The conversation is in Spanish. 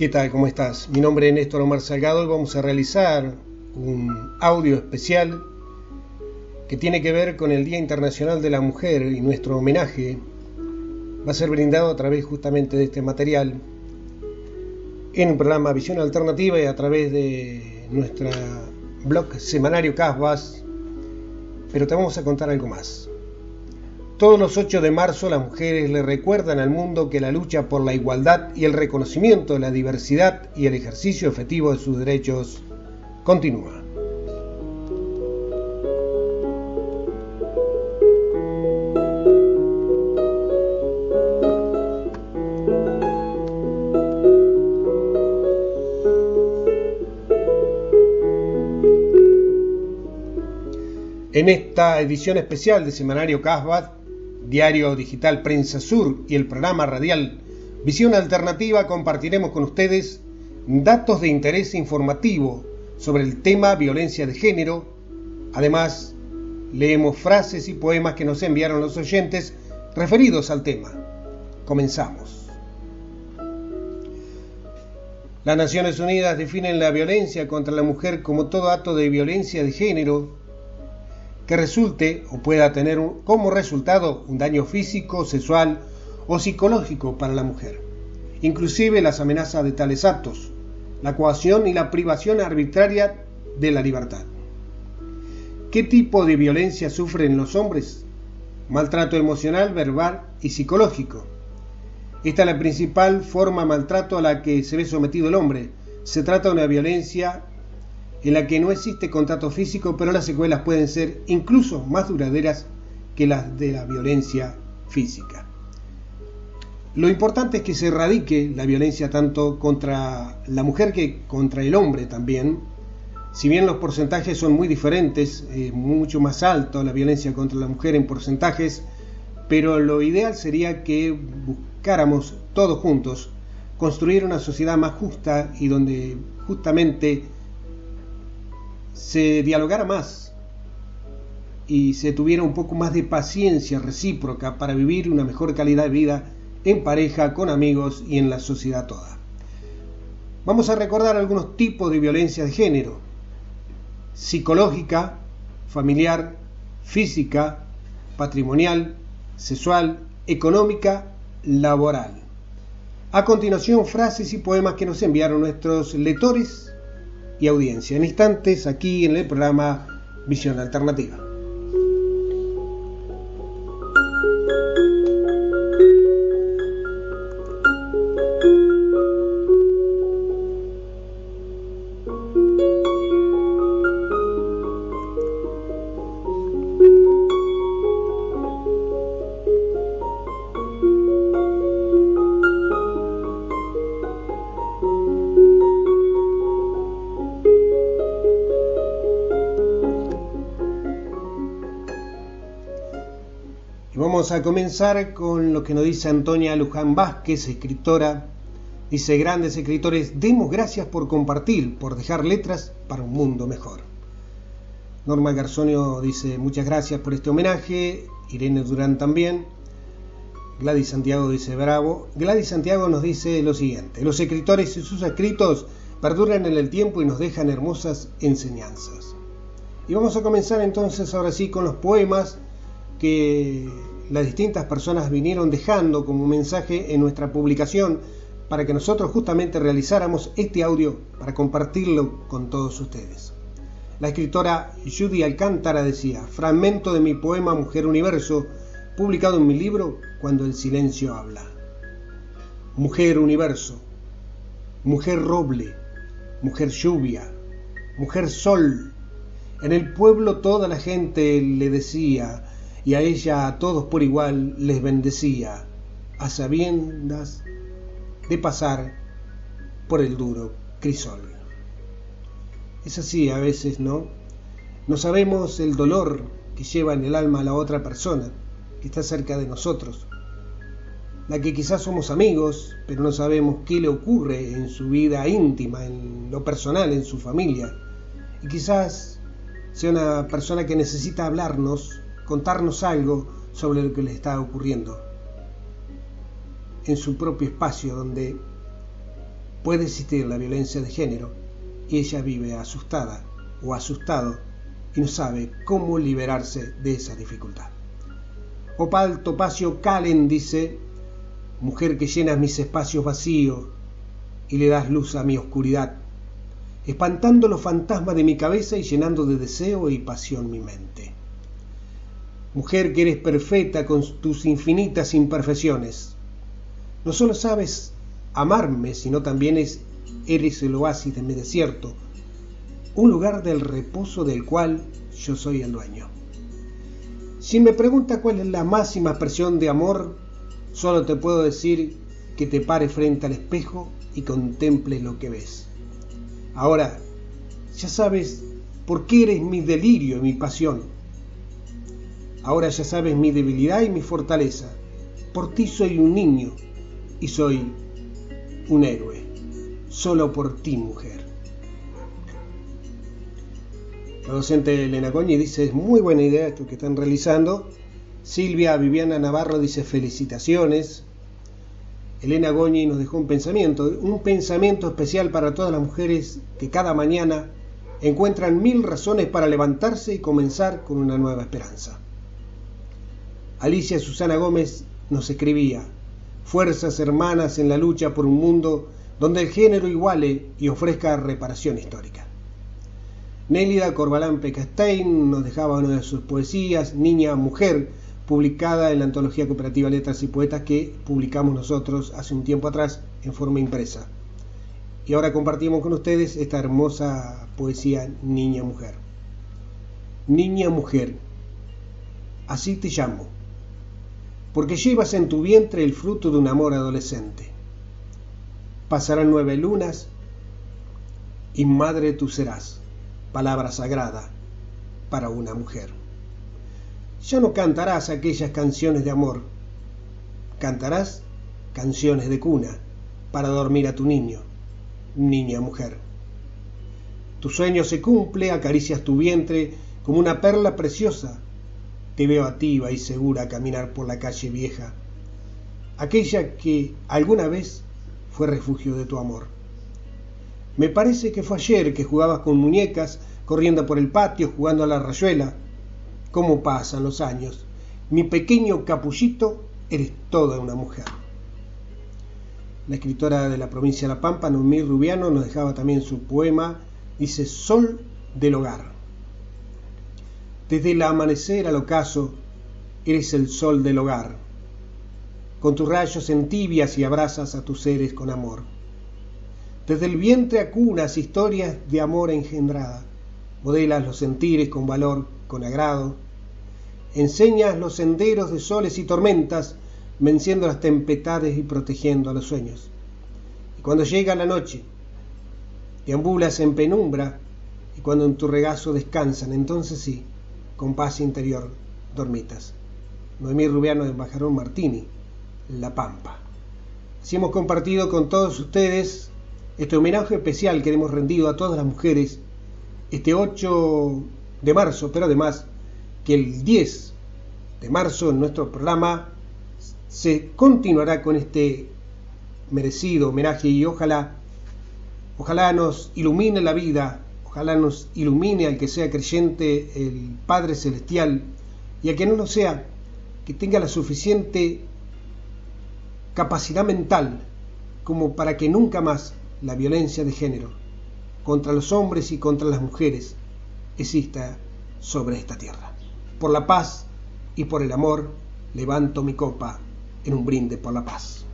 ¿Qué tal? ¿Cómo estás? Mi nombre es Néstor Omar Salgado y vamos a realizar un audio especial que tiene que ver con el Día Internacional de la Mujer y nuestro homenaje va a ser brindado a través justamente de este material en el programa Visión Alternativa y a través de nuestra blog semanario Casbas, pero te vamos a contar algo más. Todos los 8 de marzo las mujeres le recuerdan al mundo que la lucha por la igualdad y el reconocimiento de la diversidad y el ejercicio efectivo de sus derechos continúa. En esta edición especial de Semanario Casbat diario digital Prensa Sur y el programa radial Visión Alternativa compartiremos con ustedes datos de interés informativo sobre el tema violencia de género. Además, leemos frases y poemas que nos enviaron los oyentes referidos al tema. Comenzamos. Las Naciones Unidas definen la violencia contra la mujer como todo acto de violencia de género que resulte o pueda tener como resultado un daño físico, sexual o psicológico para la mujer. Inclusive las amenazas de tales actos, la coacción y la privación arbitraria de la libertad. ¿Qué tipo de violencia sufren los hombres? Maltrato emocional, verbal y psicológico. Esta es la principal forma de maltrato a la que se ve sometido el hombre. Se trata de una violencia en la que no existe contacto físico, pero las secuelas pueden ser incluso más duraderas que las de la violencia física. Lo importante es que se erradique la violencia tanto contra la mujer que contra el hombre también. Si bien los porcentajes son muy diferentes, mucho más alto la violencia contra la mujer en porcentajes, pero lo ideal sería que buscáramos todos juntos construir una sociedad más justa y donde justamente se dialogara más y se tuviera un poco más de paciencia recíproca para vivir una mejor calidad de vida en pareja, con amigos y en la sociedad toda. Vamos a recordar algunos tipos de violencia de género. Psicológica, familiar, física, patrimonial, sexual, económica, laboral. A continuación, frases y poemas que nos enviaron nuestros lectores y audiencia. En instantes, aquí en el programa Visión Alternativa. A comenzar con lo que nos dice Antonia Luján Vázquez, escritora. Dice, grandes escritores, demos gracias por compartir, por dejar letras para un mundo mejor. Norma Garzonio dice, muchas gracias por este homenaje. Irene Durán también. Gladys Santiago dice, bravo. Gladys Santiago nos dice lo siguiente, los escritores y sus escritos perduran en el tiempo y nos dejan hermosas enseñanzas. Y vamos a comenzar entonces ahora sí con los poemas que las distintas personas vinieron dejando como mensaje en nuestra publicación para que nosotros justamente realizáramos este audio para compartirlo con todos ustedes. La escritora Judy Alcántara decía, fragmento de mi poema Mujer Universo, publicado en mi libro Cuando el silencio habla. Mujer Universo, mujer roble, mujer lluvia, mujer sol. En el pueblo toda la gente le decía, y a ella a todos por igual les bendecía, a sabiendas de pasar por el duro crisol. Es así a veces, ¿no? No sabemos el dolor que lleva en el alma a la otra persona que está cerca de nosotros, la que quizás somos amigos, pero no sabemos qué le ocurre en su vida íntima, en lo personal, en su familia. Y quizás sea una persona que necesita hablarnos contarnos algo sobre lo que le está ocurriendo en su propio espacio donde puede existir la violencia de género y ella vive asustada o asustado y no sabe cómo liberarse de esa dificultad. Opal Topacio Calen dice, mujer que llenas mis espacios vacíos y le das luz a mi oscuridad, espantando los fantasmas de mi cabeza y llenando de deseo y pasión mi mente. Mujer que eres perfecta con tus infinitas imperfecciones, no solo sabes amarme, sino también es, eres el oasis de mi desierto, un lugar del reposo del cual yo soy el dueño. Si me pregunta cuál es la máxima expresión de amor, solo te puedo decir que te pare frente al espejo y contemple lo que ves. Ahora, ya sabes por qué eres mi delirio y mi pasión. Ahora ya sabes mi debilidad y mi fortaleza. Por ti soy un niño y soy un héroe. Solo por ti, mujer. La docente Elena Coñi dice, es muy buena idea esto que están realizando. Silvia Viviana Navarro dice, felicitaciones. Elena Goñi nos dejó un pensamiento, un pensamiento especial para todas las mujeres que cada mañana encuentran mil razones para levantarse y comenzar con una nueva esperanza. Alicia Susana Gómez nos escribía, fuerzas hermanas en la lucha por un mundo donde el género iguale y ofrezca reparación histórica. Nélida Corbalán Pecastein nos dejaba una de sus poesías, Niña Mujer, publicada en la antología cooperativa Letras y Poetas que publicamos nosotros hace un tiempo atrás en forma impresa. Y ahora compartimos con ustedes esta hermosa poesía Niña Mujer. Niña Mujer, así te llamo, porque llevas en tu vientre el fruto de un amor adolescente. Pasarán nueve lunas y madre tú serás palabra sagrada para una mujer. Ya no cantarás aquellas canciones de amor, cantarás canciones de cuna para dormir a tu niño, niña mujer. Tu sueño se cumple, acaricias tu vientre como una perla preciosa. Te veo activa y segura caminar por la calle vieja, aquella que alguna vez fue refugio de tu amor. Me parece que fue ayer que jugabas con muñecas, corriendo por el patio, jugando a la rayuela. ¿Cómo pasan los años? Mi pequeño capullito, eres toda una mujer. La escritora de la provincia de La Pampa, Noemí Rubiano, nos dejaba también su poema, dice Sol del hogar. Desde el amanecer al ocaso, eres el sol del hogar. Con tus rayos entibias y abrazas a tus seres con amor. Desde el vientre acunas historias de amor engendrada. Modelas los sentires con valor, con agrado. Enseñas los senderos de soles y tormentas, venciendo las tempestades y protegiendo a los sueños. Y cuando llega la noche, deambulas en penumbra, y cuando en tu regazo descansan, entonces sí, con paz interior, dormitas. Noemí Rubiano de Bajarón Martini, La Pampa. Así hemos compartido con todos ustedes este homenaje especial que hemos rendido a todas las mujeres este 8 de marzo, pero además que el 10 de marzo en nuestro programa se continuará con este merecido homenaje y ojalá, ojalá nos ilumine la vida, ojalá nos ilumine al que sea creyente el Padre Celestial y a que no lo sea, que tenga la suficiente capacidad mental como para que nunca más la violencia de género contra los hombres y contra las mujeres exista sobre esta tierra. Por la paz y por el amor levanto mi copa en un brinde por la paz.